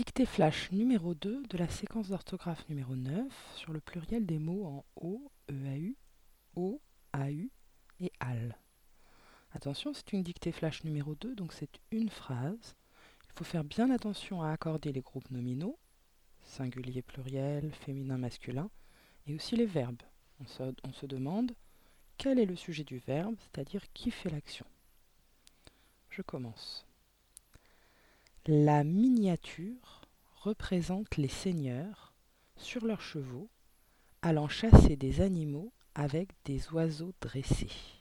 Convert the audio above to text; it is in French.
Dictée flash numéro 2 de la séquence d'orthographe numéro 9 sur le pluriel des mots en O, EAU, O, AU et AL. Attention, c'est une dictée flash numéro 2, donc c'est une phrase. Il faut faire bien attention à accorder les groupes nominaux, singulier, pluriel, féminin, masculin, et aussi les verbes. On se, on se demande quel est le sujet du verbe, c'est-à-dire qui fait l'action? Je commence. La miniature représente les seigneurs sur leurs chevaux allant chasser des animaux avec des oiseaux dressés.